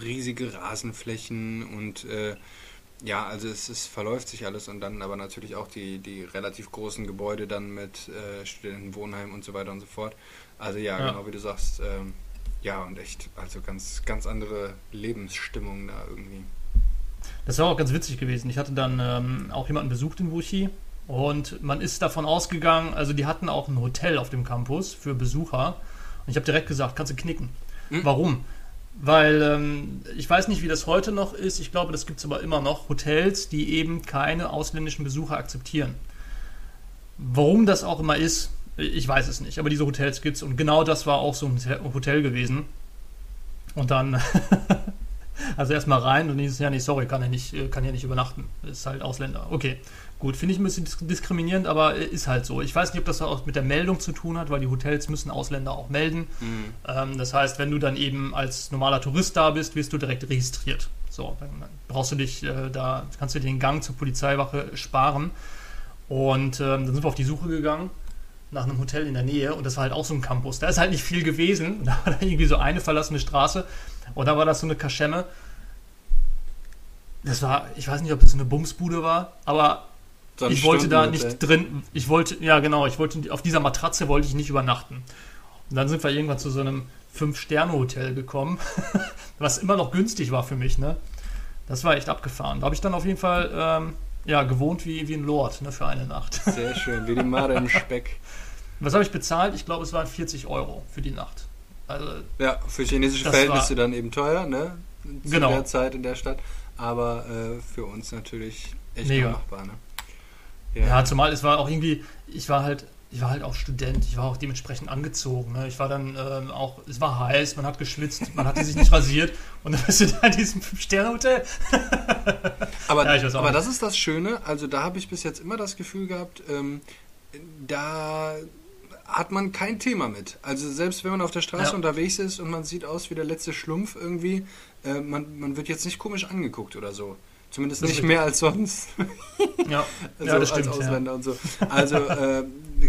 riesige Rasenflächen und äh, ja, also es, es verläuft sich alles und dann aber natürlich auch die, die relativ großen Gebäude dann mit äh, Studentenwohnheim und so weiter und so fort. Also ja, Ja. genau wie du sagst, ähm, ja und echt, also ganz, ganz andere Lebensstimmung da irgendwie. Das war auch ganz witzig gewesen. Ich hatte dann ähm, auch jemanden besucht in Wuxi und man ist davon ausgegangen, also die hatten auch ein Hotel auf dem Campus für Besucher. Und ich habe direkt gesagt, kannst du knicken. Hm? Warum? Weil ähm, ich weiß nicht, wie das heute noch ist. Ich glaube, das gibt es aber immer noch. Hotels, die eben keine ausländischen Besucher akzeptieren. Warum das auch immer ist, ich weiß es nicht. Aber diese Hotels gibt es. Und genau das war auch so ein Hotel gewesen. Und dann [laughs] Also erstmal rein und hieß es ja nicht, sorry, kann er nicht, äh, kann hier nicht übernachten. Ist halt Ausländer. Okay, gut, finde ich ein bisschen dis- diskriminierend, aber äh, ist halt so. Ich weiß nicht, ob das auch mit der Meldung zu tun hat, weil die Hotels müssen Ausländer auch melden. Ähm, das heißt, wenn du dann eben als normaler Tourist da bist, wirst du direkt registriert. So, dann brauchst du dich äh, da, kannst du dir den Gang zur Polizeiwache sparen. Und ähm, dann sind wir auf die Suche gegangen nach einem Hotel in der Nähe und das war halt auch so ein Campus. Da ist halt nicht viel gewesen. [laughs] Da war da irgendwie so eine verlassene Straße und da war das so eine Kaschemme. Das war, ich weiß nicht, ob das so eine Bumsbude war, aber Ein ich wollte da nicht drin, ich wollte, ja genau, ich wollte, auf dieser Matratze wollte ich nicht übernachten. Und dann sind wir irgendwann zu so einem Fünf-Sterne-Hotel gekommen, [laughs] was immer noch günstig war für mich, ne? Das war echt abgefahren. Da habe ich dann auf jeden Fall, ähm, ja, gewohnt wie, wie ein Lord, ne, für eine Nacht. Sehr schön, wie die [laughs] Made im Speck. Was habe ich bezahlt? Ich glaube, es waren 40 Euro für die Nacht. Also, Ja, für chinesische Verhältnisse dann eben teuer, ne? Zu Genau. der Zeit in der Stadt. Aber äh, für uns natürlich echt Mega. machbar, ne? Ja, zumal es war auch irgendwie, ich war halt, ich war halt auch Student, ich war auch dementsprechend angezogen. Ne? Ich war dann ähm, auch, es war heiß, man hat geschwitzt, man hatte sich nicht [laughs] rasiert und dann bist du da in diesem Fünf-Sterne-Hotel. [laughs] Aber, Ja, auch aber nicht. das ist das Schöne, also da habe ich bis jetzt immer das Gefühl gehabt, ähm, da hat man kein Thema mit. Also selbst wenn man auf der Straße Ja. unterwegs ist und man sieht aus wie der letzte Schlumpf irgendwie, äh, man, man wird jetzt nicht komisch angeguckt oder so. Zumindest nicht mehr als sonst. [laughs] Ja, Also ja das stimmt. als Ja. Ausländer und so. Also äh,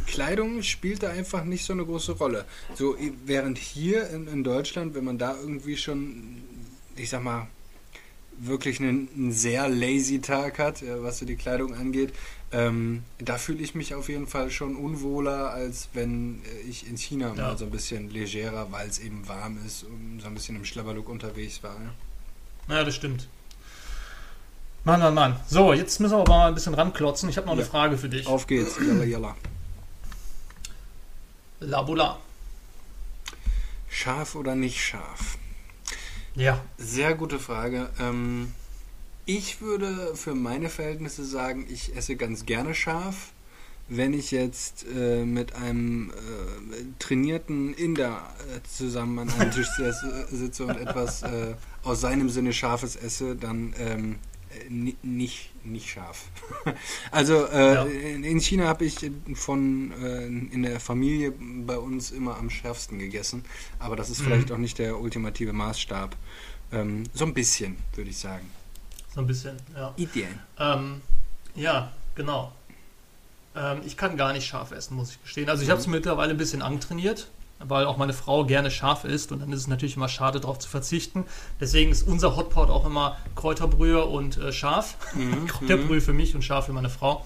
Kleidung spielt da einfach nicht so eine große Rolle. So während hier in, in Deutschland, wenn man da irgendwie schon, ich sag mal, wirklich einen, einen sehr lazy Tag hat, äh, was so die Kleidung angeht, ähm, da fühle ich mich auf jeden Fall schon unwohler, als wenn äh, ich in China Ja. mal so ein bisschen legerer, weil es eben warm ist und so ein bisschen im Schlabberlook unterwegs war. Ja. ja, das stimmt. Mann, Mann, Mann. So, jetzt müssen wir aber mal ein bisschen ranklotzen. Ich habe noch Ja. eine Frage für dich. Auf geht's, yalla yalla. Labula. Scharf oder nicht scharf? Ja. Sehr gute Frage. Ähm, ich würde für meine Verhältnisse sagen, ich esse ganz gerne scharf. Wenn ich jetzt äh, mit einem äh, trainierten Inder äh, zusammen an einem Tisch [laughs] sitze, und etwas äh, aus seinem Sinne Scharfes esse, dann ähm, äh, nicht, nicht scharf. [laughs] also äh, Ja. in in China habe ich von äh, in der Familie bei uns immer am schärfsten gegessen, aber das ist Mhm. vielleicht auch nicht der ultimative Maßstab. Ähm, so ein bisschen, würde ich sagen. So ein bisschen, ja. Ideal. Ähm, ja, genau. Ähm, ich kann gar nicht scharf essen, muss ich gestehen. Also ich habe es mittlerweile ein bisschen antrainiert, weil auch meine Frau gerne scharf isst und dann ist es natürlich immer schade, darauf zu verzichten. Deswegen ist unser Hotpot auch immer Kräuterbrühe und äh, scharf. Mhm. [laughs] Kräuterbrühe für mich und scharf für meine Frau.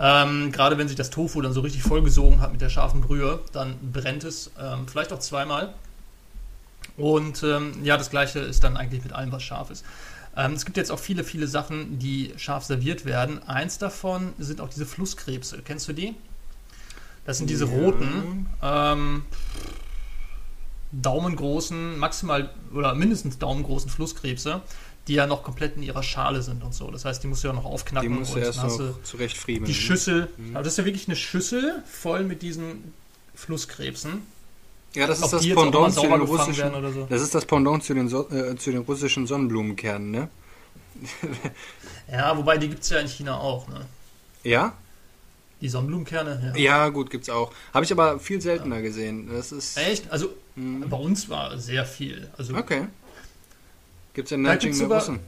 Ähm, gerade wenn sich das Tofu dann so richtig vollgesogen hat mit der scharfen Brühe, dann brennt es ähm, vielleicht auch zweimal. Und ähm, ja, das gleiche ist dann eigentlich mit allem, was scharf ist. Ähm, es gibt jetzt auch viele, viele Sachen, die scharf serviert werden. Eins davon sind auch diese Flusskrebse. Kennst du die? Das sind diese Ja. roten, ähm, daumengroßen, maximal oder mindestens daumengroßen Flusskrebse, die ja noch komplett in ihrer Schale sind und so. Das heißt, die musst du ja noch Die aufknacken musst du und erst noch du zurecht friemeln. die Schüssel. Mhm. Aber das ist ja wirklich eine Schüssel voll mit diesen Flusskrebsen. Ja, das ist das die mal Pendant zu den russischen. werden oder so. Das ist das Pendant zu den, äh, zu den russischen Sonnenblumenkernen, ne? Ja, wobei die gibt es ja in China auch. Ne? Ja? Die Sonnenblumenkerne, ja. Ja, gut, gibt's auch. Habe ich aber viel seltener gesehen. Das ist. Echt? Also Mhm. bei uns war sehr viel. Also Okay. Gibt's in Nanjing sogar- Russen?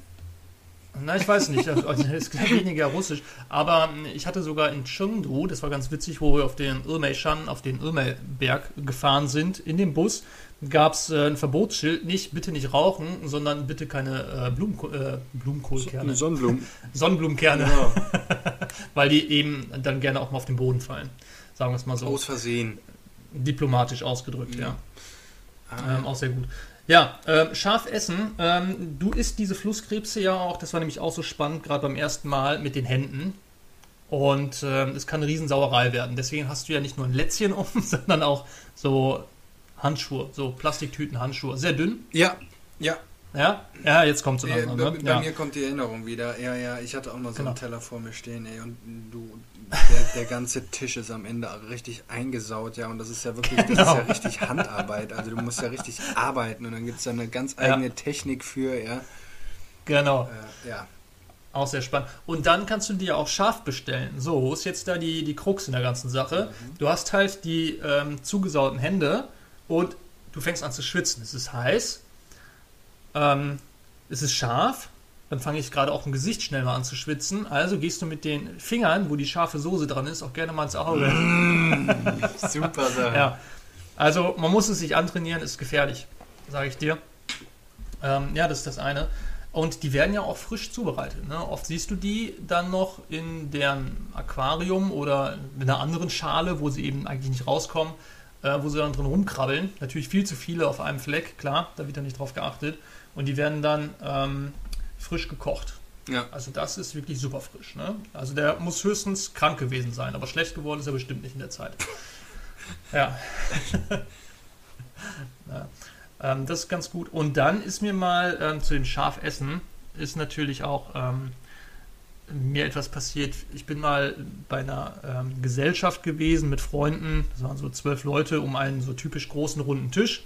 Na, ich weiß nicht, also, es klingt weniger russisch, aber ähm, ich hatte sogar in Chengdu, das war ganz witzig, wo wir auf den Irmei-Shan, auf den Irmei-Berg gefahren sind, in dem Bus gab es äh, ein Verbotsschild, nicht bitte nicht rauchen, sondern bitte keine äh, Blumenko äh, Blumenkohlkerne, Sonnenblumen. [laughs] Sonnenblumenkerne, Ja. [laughs] weil die eben dann gerne auch mal auf den Boden fallen, sagen wir es mal so, Aus Versehen. diplomatisch ausgedrückt, ja. Ah, Ähm, auch sehr gut. Ja, ähm, scharf essen. Ähm, du isst diese Flusskrebse ja auch, das war nämlich auch so spannend, gerade beim ersten Mal mit den Händen. Und ähm, es kann eine Riesensauerei werden. Deswegen hast du ja nicht nur ein Lätzchen um, [laughs] sondern auch so Handschuhe, so Plastiktüten-Handschuhe. Sehr dünn. ja, ja. Ja, ja jetzt kommt es Äh, langsam. bei, Ne? bei Ja. mir kommt die Erinnerung wieder. Ja, ja, ich hatte auch mal so Genau. einen Teller vor mir stehen, ey, und du, der, der ganze Tisch ist am Ende richtig eingesaut, ja, und das ist ja wirklich, das ist Genau. ja richtig Handarbeit. Also du musst ja richtig arbeiten und dann gibt es da eine ganz Ja. eigene Technik für, ja. Genau. Äh, ja. Auch sehr spannend. Und dann kannst du dir auch scharf bestellen. So, wo ist jetzt da die, die Krux in der ganzen Sache? Du hast halt die ähm, zugesauten Hände und du fängst an zu schwitzen. Es ist heiß, ähm, es ist scharf, dann fange ich gerade auch im Gesicht schnell mal an zu schwitzen. Also gehst du mit den Fingern, wo die scharfe Soße dran ist, auch gerne mal ins Auge. [laughs] Super Sache. Ja. Also man muss es sich antrainieren, ist gefährlich, sage ich dir. Ähm, ja, das ist das eine. Und die werden ja auch frisch zubereitet. Ne? Oft siehst du die dann noch in deren Aquarium oder in einer anderen Schale, wo sie eben eigentlich nicht rauskommen, äh, wo sie dann drin rumkrabbeln. Natürlich viel zu viele auf einem Fleck, klar, da wird ja nicht drauf geachtet. Und die werden dann ähm, frisch gekocht. Ja. Also das ist wirklich super frisch. Ne? Also der muss höchstens krank gewesen sein, aber schlecht geworden ist er bestimmt nicht in der Zeit. [laughs] Ja. [laughs] ja. Ähm, das ist ganz gut. Und dann ist mir mal ähm, zu den Schafessen, ist natürlich auch ähm, mir etwas passiert. Ich bin mal bei einer ähm, Gesellschaft gewesen mit Freunden, das waren so zwölf Leute um einen so typisch großen runden Tisch.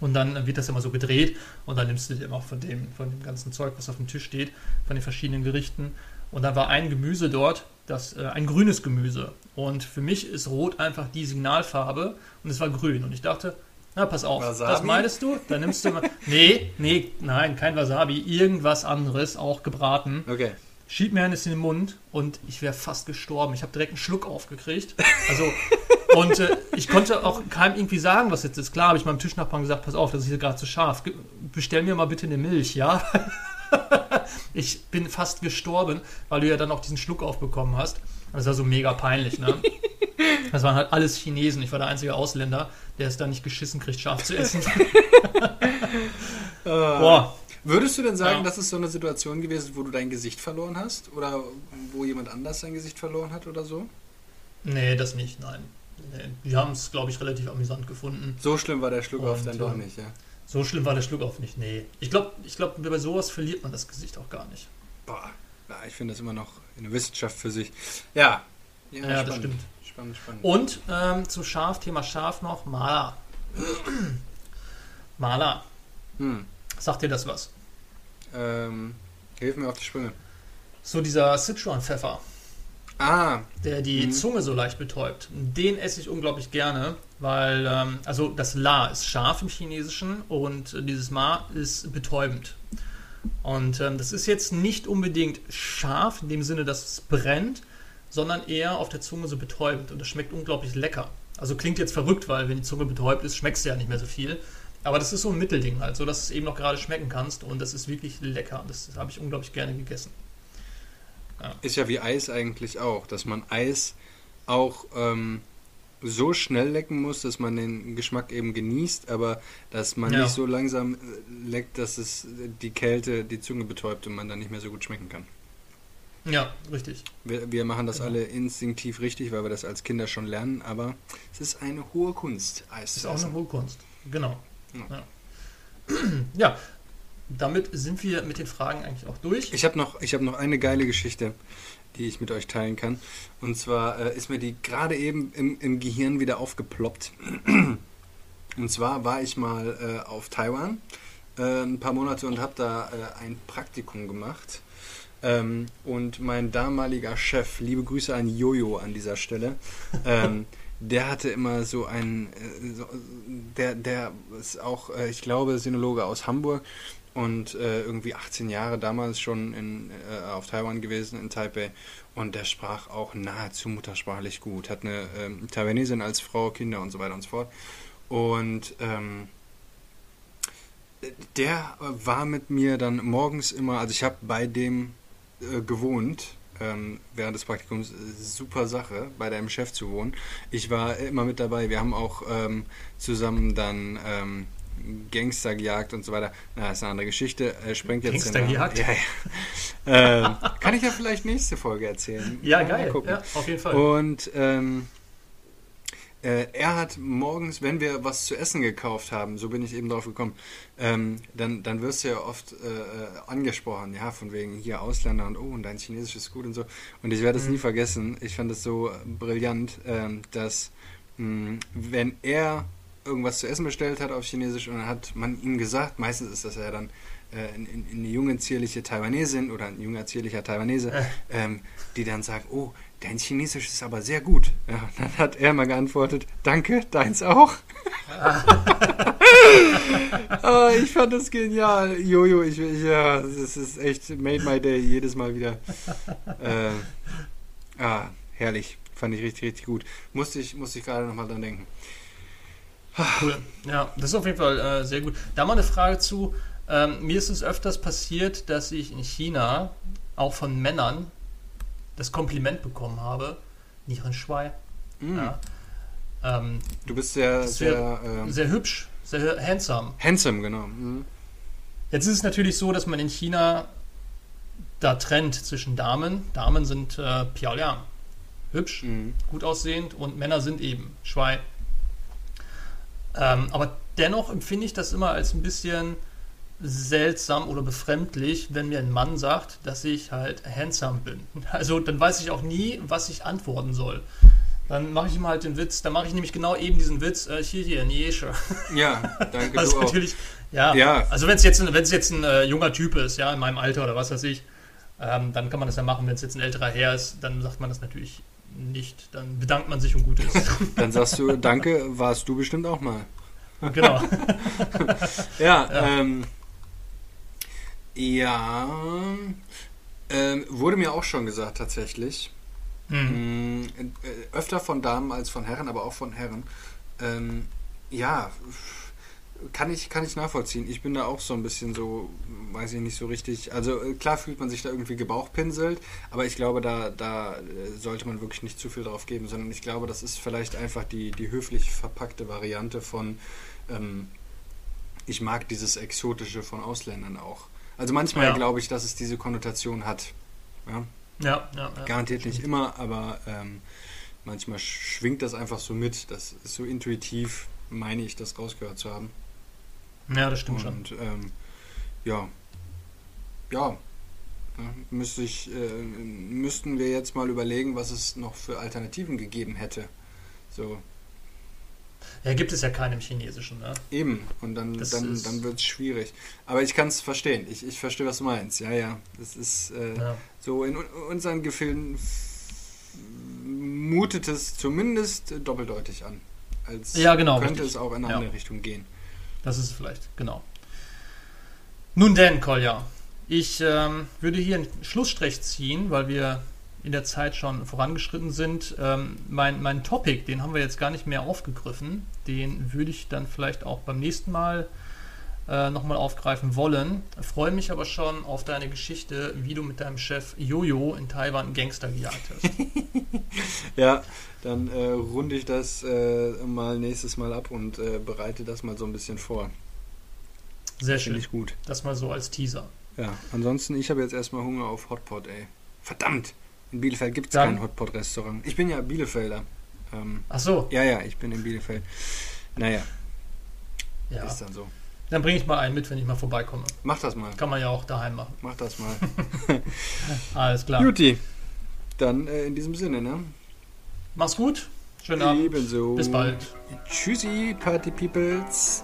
Und dann wird das immer so gedreht und dann nimmst du dir immer von dem, von dem ganzen Zeug, was auf dem Tisch steht, von den verschiedenen Gerichten. Und dann war ein Gemüse dort, das, äh, ein grünes Gemüse. Und für mich ist Rot einfach die Signalfarbe und es war grün. Und ich dachte, na, pass auf, Wasabi? das meinst du? Dann nimmst du mal. Nee, nee, nein, kein Wasabi, irgendwas anderes, auch gebraten. Okay. Schieb mir eines in den Mund und ich wäre fast gestorben. Ich habe direkt einen Schluck aufgekriegt. Also, [laughs] und äh, ich konnte auch keinem irgendwie sagen, was jetzt ist. Klar, habe ich meinem Tischnachbarn gesagt, pass auf, das ist hier gerade zu scharf. Bestell mir mal bitte eine Milch, ja? [laughs] ich bin fast gestorben, weil du ja dann auch diesen Schluck aufbekommen hast. Das war so mega peinlich, ne? [laughs] Das waren halt alles Chinesen. Ich war der einzige Ausländer, der es da nicht geschissen kriegt, scharf zu essen. Boah, Würdest du denn sagen, Ja. das ist so eine Situation gewesen, wo du dein Gesicht verloren hast? Oder wo jemand anders sein Gesicht verloren hat oder so? nee, das nicht, nein. Nee. Wir haben es, glaube ich, relativ amüsant gefunden. So schlimm war der Schluck auf Und, dann doch ähm, nicht, ja. So schlimm war der Schluck auf nicht. Nee. Ich glaube, ich glaub, bei sowas verliert man das Gesicht auch gar nicht. Boah, ja, ich finde das immer noch eine Wissenschaft für sich. Ja. Ja, das stimmt. Spannend, spannend. Und ähm, zum Schaf, Thema Schaf noch, Maler. [clears throat] Maler. Hm. Sagt dir das was? Ähm, hilf mir auf die Sprünge. So dieser Sichuan-Pfeffer, Ah, der die Mhm. Zunge so leicht betäubt. Den esse ich unglaublich gerne, weil, ähm, also das La ist scharf im Chinesischen und dieses Ma ist betäubend. Und ähm, das ist jetzt nicht unbedingt scharf, in dem Sinne, dass es brennt, sondern eher auf der Zunge so betäubend. Und das schmeckt unglaublich lecker. Also klingt jetzt verrückt, weil wenn die Zunge betäubt ist, schmeckst du ja nicht mehr so viel. Aber das ist so ein Mittelding halt, so dass du es eben noch gerade schmecken kannst. Und das ist wirklich lecker. Das habe ich unglaublich gerne gegessen. ist ja wie Eis eigentlich auch, dass man Eis auch ähm, so schnell lecken muss, dass man den Geschmack eben genießt, aber dass man Ja. nicht so langsam äh, leckt, dass es die Kälte die Zunge betäubt und man dann nicht mehr so gut schmecken kann. Ja, richtig. Wir, wir machen das Genau. alle instinktiv richtig, weil wir das als Kinder schon lernen, aber es ist eine hohe Kunst, Eis Das ist auch eine hohe Kunst. Genau. Ja. Ja. [clears throat] ja, damit sind wir mit den Fragen eigentlich auch durch. Ich habe noch, ich hab noch eine geile Geschichte, die ich mit euch teilen kann. Und zwar äh, ist mir die gerade eben im, im Gehirn wieder aufgeploppt. [clears throat] Und zwar war ich mal äh, auf Taiwan äh, ein paar Monate und habe da äh, ein Praktikum gemacht Ähm, und mein damaliger Chef, liebe Grüße an Jojo an dieser Stelle, ähm, [laughs] der hatte immer so einen, äh, der, der ist auch, äh, ich glaube, Sinologe aus Hamburg und äh, irgendwie 18 Jahre damals schon in, auf Taiwan gewesen, in Taipei. Und der sprach auch nahezu muttersprachlich gut. Hat eine ähm, Taiwanesin als Frau, Kinder und so weiter und so fort. Und ähm, der war mit mir dann morgens immer, also ich habe bei dem äh, gewohnt, ähm, während des Praktikums, super Sache, bei deinem Chef zu wohnen. Ich war immer mit dabei. Wir haben auch ähm, zusammen dann ähm, Gangster gejagt und so weiter. Na, ist eine andere Geschichte. Äh, sprengt jetzt Gangster gejagt? Ja, ja. [laughs] ähm, kann ich ja vielleicht nächste Folge erzählen. Ja, geil. Ja, auf jeden Fall. Und ähm, äh, er hat morgens, wenn wir was zu essen gekauft haben, so bin ich eben drauf gekommen, ähm, dann, dann wirst du ja oft äh, äh angesprochen, ja, von wegen hier Ausländer und oh, und dein Chinesisch ist gut und so. Und ich werde es mhm. nie vergessen. Ich fand es so brillant, ähm, dass mh, wenn er irgendwas zu essen bestellt hat auf Chinesisch und dann hat man ihm gesagt, meistens ist das ja dann äh, eine junge, zierliche Taiwanesin oder ein junger, zierlicher Taiwanese, äh. ähm, die dann sagt, oh, dein Chinesisch ist aber sehr gut. Ja, dann hat er mal geantwortet, danke, deins auch. oh, [laughs] ich fand das genial. Jojo, ich, ich, ja, das ist echt made my day, jedes Mal wieder. Äh, ah, herrlich. Fand ich richtig, richtig gut. Musste ich, musste ich gerade nochmal dran denken. Cool. Ja, das ist auf jeden Fall äh, sehr gut. Da mal eine Frage zu. Ähm, mir ist es öfters passiert, dass ich in China auch von Männern das Kompliment bekommen habe, nicht ein Schwein. Mm. Ja. Ähm, du bist sehr, sehr, sehr, äh, sehr, hübsch, sehr handsome. Handsome, genau. Mhm. Jetzt ist es natürlich so, dass man in China da trennt zwischen Damen. Damen sind äh, Piaoliang, hübsch, mhm. gut aussehend und Männer sind eben Schwein. Ähm, aber dennoch empfinde ich das immer als ein bisschen seltsam oder befremdlich, wenn mir ein Mann sagt, dass ich halt handsome bin. [laughs] Also dann weiß ich auch nie, was ich antworten soll. Dann mache ich ihm halt den Witz, dann mache ich nämlich genau eben diesen Witz, äh, hier, hier, Niesche. [laughs] Ja, danke. [laughs] also natürlich, ja, ja. Also wenn es jetzt, wenn es jetzt ein äh, junger Typ ist, ja, in meinem Alter oder was weiß ich, ähm, dann kann man das ja machen. Wenn es jetzt ein älterer Herr ist, dann sagt man das natürlich nicht. Dann bedankt man sich und gut ist. dann sagst du, danke, warst du bestimmt auch mal. Genau. ja, ja. Ähm, ja ähm, wurde mir auch schon gesagt tatsächlich. Mhm. Mm, äh, öfter von Damen als von Herren, aber auch von Herren. Ähm, ja, kann ich, kann ich nachvollziehen. Ich bin da auch so ein bisschen so, weiß ich nicht so richtig. Also äh, klar fühlt man sich da irgendwie gebauchpinselt, aber ich glaube, da, da äh, sollte man wirklich nicht zu viel drauf geben, sondern ich glaube, das ist vielleicht einfach die, die höflich verpackte Variante von, ähm, ich mag dieses Exotische von Ausländern auch. Also manchmal ja. glaube ich, dass es diese Konnotation hat. Ja, ja, ja, ja Garantiert nicht immer, aber ähm, manchmal schwingt das einfach so mit. Das ist so intuitiv, meine ich, das rausgehört zu haben. Ja, das stimmt Und, schon. Ähm, ja, ja, müsste ich, äh, müssten wir jetzt mal überlegen, was es noch für Alternativen gegeben hätte. So. Ja, gibt es ja keinen im Chinesischen, ne? Eben, und dann, dann, dann wird es schwierig. Aber ich kann es verstehen. Ich, ich verstehe, was du meinst. Ja, ja. Das ist äh, ja. so in unseren Gefilden mutet es zumindest doppeldeutig an. Als ja, genau, könnte richtig. es auch in eine ja. andere Richtung gehen. Das ist vielleicht, genau. Nun denn, Kolja, ich ähm, würde hier einen Schlussstrich ziehen, weil wir in der Zeit schon vorangeschritten sind. Ähm, mein, mein Topic, den haben wir jetzt gar nicht mehr aufgegriffen. Den würde ich dann vielleicht auch beim nächsten Mal äh, nochmal aufgreifen wollen. Freue mich aber schon auf deine Geschichte, wie du mit deinem Chef Jojo in Taiwan Gangster gejagt hast. [laughs] ja, dann äh, runde ich das äh, mal nächstes Mal ab und äh, bereite das mal so ein bisschen vor. Sehr schön. Finde ich gut. Das mal so als Teaser. Ja, ansonsten, ich habe jetzt erstmal Hunger auf Hotpot, ey. Verdammt! In Bielefeld gibt es kein Hotpot-Restaurant. Ich bin ja Bielefelder. Ähm, Ach so. Ja, ja, ich bin in Bielefeld. Naja. Ja. Ist dann so. Dann bringe ich mal einen mit, wenn ich mal vorbeikomme. Mach das mal. Kann man ja auch daheim machen. Mach das mal. [laughs] Alles klar. Juti. Dann äh, in diesem Sinne, ne? Mach's gut. Schönen Abend. Ebenso. Bis bald. Tschüssi, Party Peoples.